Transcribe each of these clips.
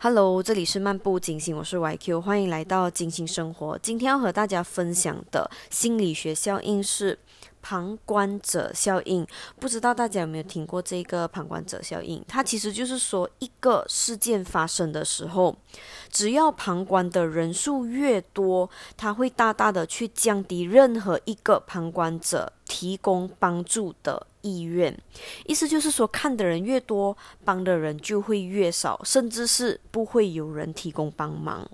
Hello，这里是漫步金星，我是 YQ，欢迎来到金星生活。今天要和大家分享的心理学效应是旁观者效应。不知道大家有没有听过这个旁观者效应？它其实就是说，一个事件发生的时候，只要旁观的人数越多，它会大大的去降低任何一个旁观者提供帮助的。意愿，意思就是说，看的人越多，帮的人就会越少，甚至是不会有人提供帮忙。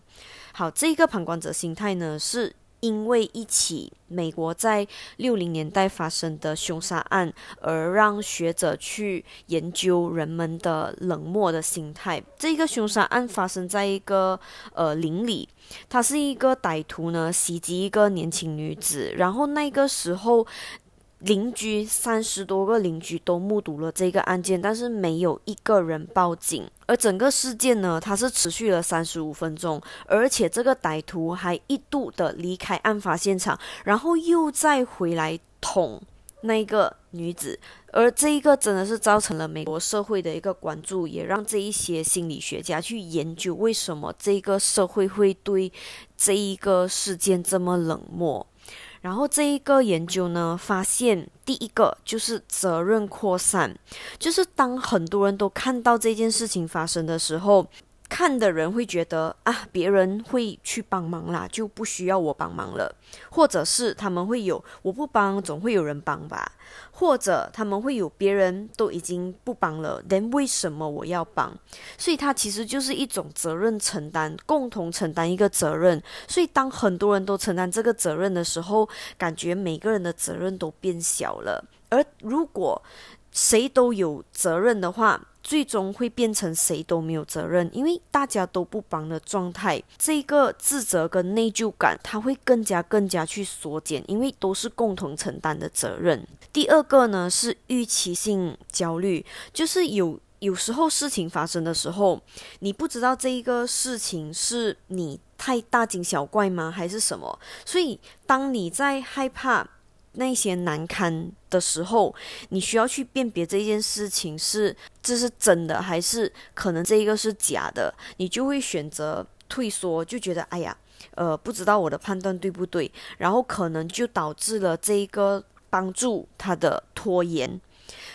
好，这个旁观者心态呢，是因为一起美国在六零年代发生的凶杀案，而让学者去研究人们的冷漠的心态。这个凶杀案发生在一个呃林里，他是一个歹徒呢袭击一个年轻女子，然后那个时候。邻居三十多个邻居都目睹了这个案件，但是没有一个人报警。而整个事件呢，它是持续了三十五分钟，而且这个歹徒还一度的离开案发现场，然后又再回来捅那个女子。而这一个真的是造成了美国社会的一个关注，也让这一些心理学家去研究为什么这个社会会对这一个事件这么冷漠。然后这一个研究呢，发现第一个就是责任扩散，就是当很多人都看到这件事情发生的时候。看的人会觉得啊，别人会去帮忙啦，就不需要我帮忙了，或者是他们会有我不帮，总会有人帮吧，或者他们会有别人都已经不帮了但为什么我要帮？所以它其实就是一种责任承担，共同承担一个责任。所以当很多人都承担这个责任的时候，感觉每个人的责任都变小了。而如果谁都有责任的话，最终会变成谁都没有责任，因为大家都不帮的状态，这个自责跟内疚感，它会更加更加去缩减，因为都是共同承担的责任。第二个呢是预期性焦虑，就是有有时候事情发生的时候，你不知道这一个事情是你太大惊小怪吗，还是什么？所以当你在害怕。那些难堪的时候，你需要去辨别这件事情是这是真的还是可能这一个是假的，你就会选择退缩，就觉得哎呀，呃，不知道我的判断对不对，然后可能就导致了这一个帮助他的拖延。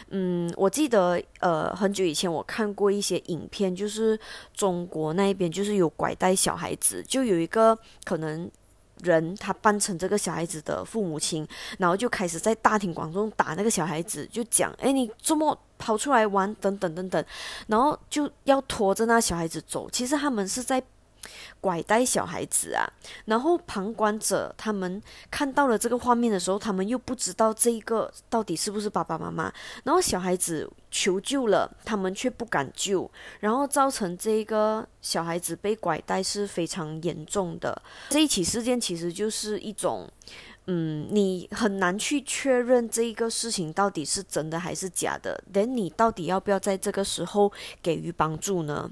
嗯，我记得呃很久以前我看过一些影片，就是中国那一边就是有拐带小孩子，就有一个可能。人他扮成这个小孩子的父母亲，然后就开始在大庭广众打那个小孩子，就讲：“哎，你周末跑出来玩，等等等等。”然后就要拖着那小孩子走。其实他们是在。拐带小孩子啊，然后旁观者他们看到了这个画面的时候，他们又不知道这一个到底是不是爸爸妈妈。然后小孩子求救了，他们却不敢救，然后造成这个小孩子被拐带是非常严重的。这一起事件其实就是一种，嗯，你很难去确认这一个事情到底是真的还是假的。等你到底要不要在这个时候给予帮助呢？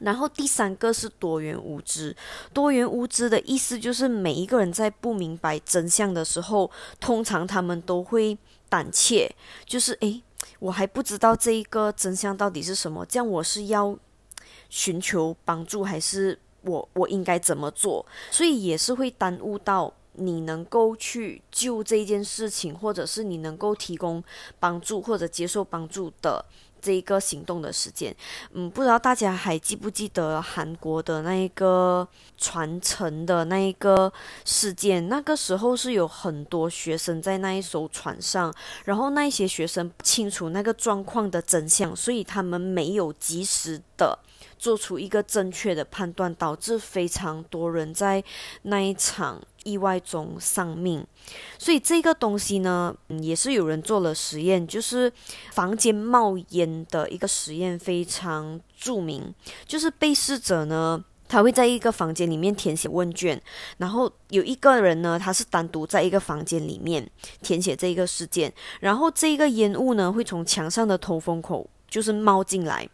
然后第三个是多元无知，多元无知的意思就是每一个人在不明白真相的时候，通常他们都会胆怯，就是诶，我还不知道这一个真相到底是什么，这样我是要寻求帮助，还是我我应该怎么做？所以也是会耽误到你能够去救这件事情，或者是你能够提供帮助或者接受帮助的。这一个行动的时间，嗯，不知道大家还记不记得韩国的那一个传承的那一个事件？那个时候是有很多学生在那一艘船上，然后那一些学生不清楚那个状况的真相，所以他们没有及时的做出一个正确的判断，导致非常多人在那一场。意外中丧命，所以这个东西呢，也是有人做了实验，就是房间冒烟的一个实验，非常著名。就是被试者呢，他会在一个房间里面填写问卷，然后有一个人呢，他是单独在一个房间里面填写这个事件，然后这个烟雾呢，会从墙上的通风口就是冒进来。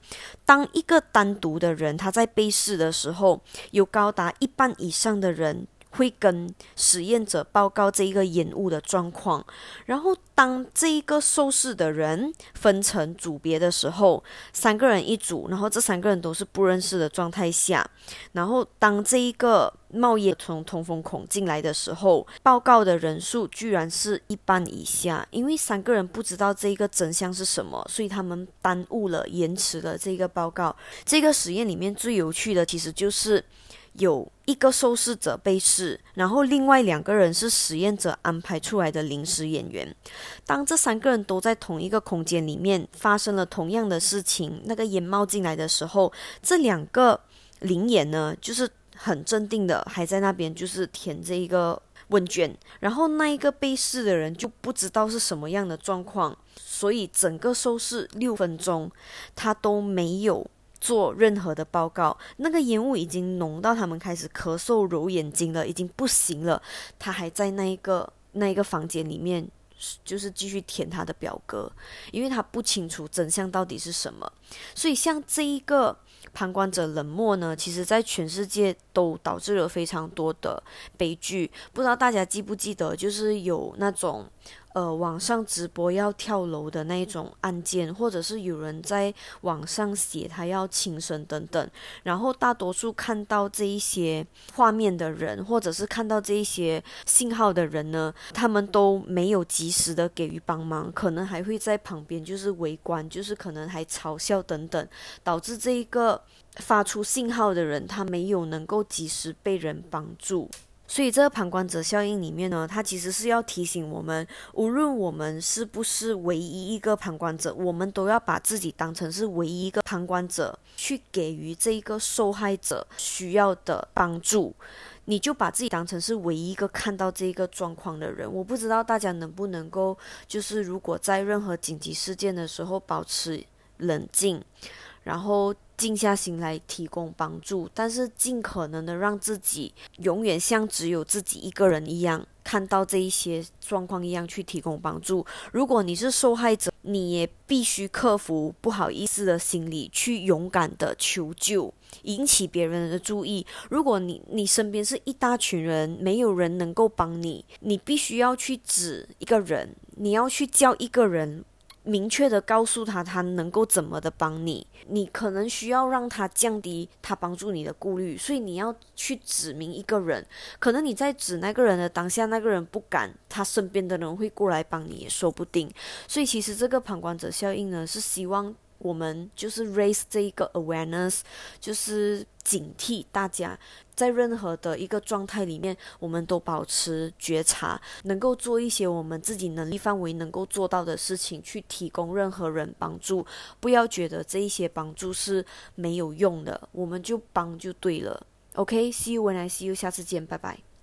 当一个单独的人他在被试的时候，有高达一半以上的人。会跟实验者报告这一个烟雾的状况，然后当这一个受试的人分成组别的时候，三个人一组，然后这三个人都是不认识的状态下，然后当这一个冒烟从通风孔进来的时候，报告的人数居然是一半以下，因为三个人不知道这一个真相是什么，所以他们耽误了、延迟了这个报告。这个实验里面最有趣的其实就是。有一个受试者被试，然后另外两个人是实验者安排出来的临时演员。当这三个人都在同一个空间里面发生了同样的事情，那个烟冒进来的时候，这两个灵眼呢，就是很镇定的，还在那边就是填这一个问卷。然后那一个被试的人就不知道是什么样的状况，所以整个受试六分钟，他都没有。做任何的报告，那个烟雾已经浓到他们开始咳嗽、揉眼睛了，已经不行了。他还在那一个那一个房间里面，就是继续填他的表格，因为他不清楚真相到底是什么。所以像这一个旁观者冷漠呢，其实在全世界都导致了非常多的悲剧。不知道大家记不记得，就是有那种。呃，网上直播要跳楼的那种案件，或者是有人在网上写他要轻生等等，然后大多数看到这一些画面的人，或者是看到这一些信号的人呢，他们都没有及时的给予帮忙，可能还会在旁边就是围观，就是可能还嘲笑等等，导致这一个发出信号的人他没有能够及时被人帮助。所以这个旁观者效应里面呢，它其实是要提醒我们，无论我们是不是唯一一个旁观者，我们都要把自己当成是唯一一个旁观者，去给予这一个受害者需要的帮助。你就把自己当成是唯一一个看到这一个状况的人。我不知道大家能不能够，就是如果在任何紧急事件的时候保持冷静，然后。静下心来提供帮助，但是尽可能的让自己永远像只有自己一个人一样，看到这一些状况一样去提供帮助。如果你是受害者，你也必须克服不好意思的心理，去勇敢的求救，引起别人的注意。如果你你身边是一大群人，没有人能够帮你，你必须要去指一个人，你要去叫一个人。明确的告诉他，他能够怎么的帮你，你可能需要让他降低他帮助你的顾虑，所以你要去指明一个人，可能你在指那个人的当下，那个人不敢，他身边的人会过来帮你也说不定，所以其实这个旁观者效应呢，是希望。我们就是 raise 这一个 awareness，就是警惕大家，在任何的一个状态里面，我们都保持觉察，能够做一些我们自己能力范围能够做到的事情，去提供任何人帮助。不要觉得这一些帮助是没有用的，我们就帮就对了。OK，see you when I see you，下次见，拜拜。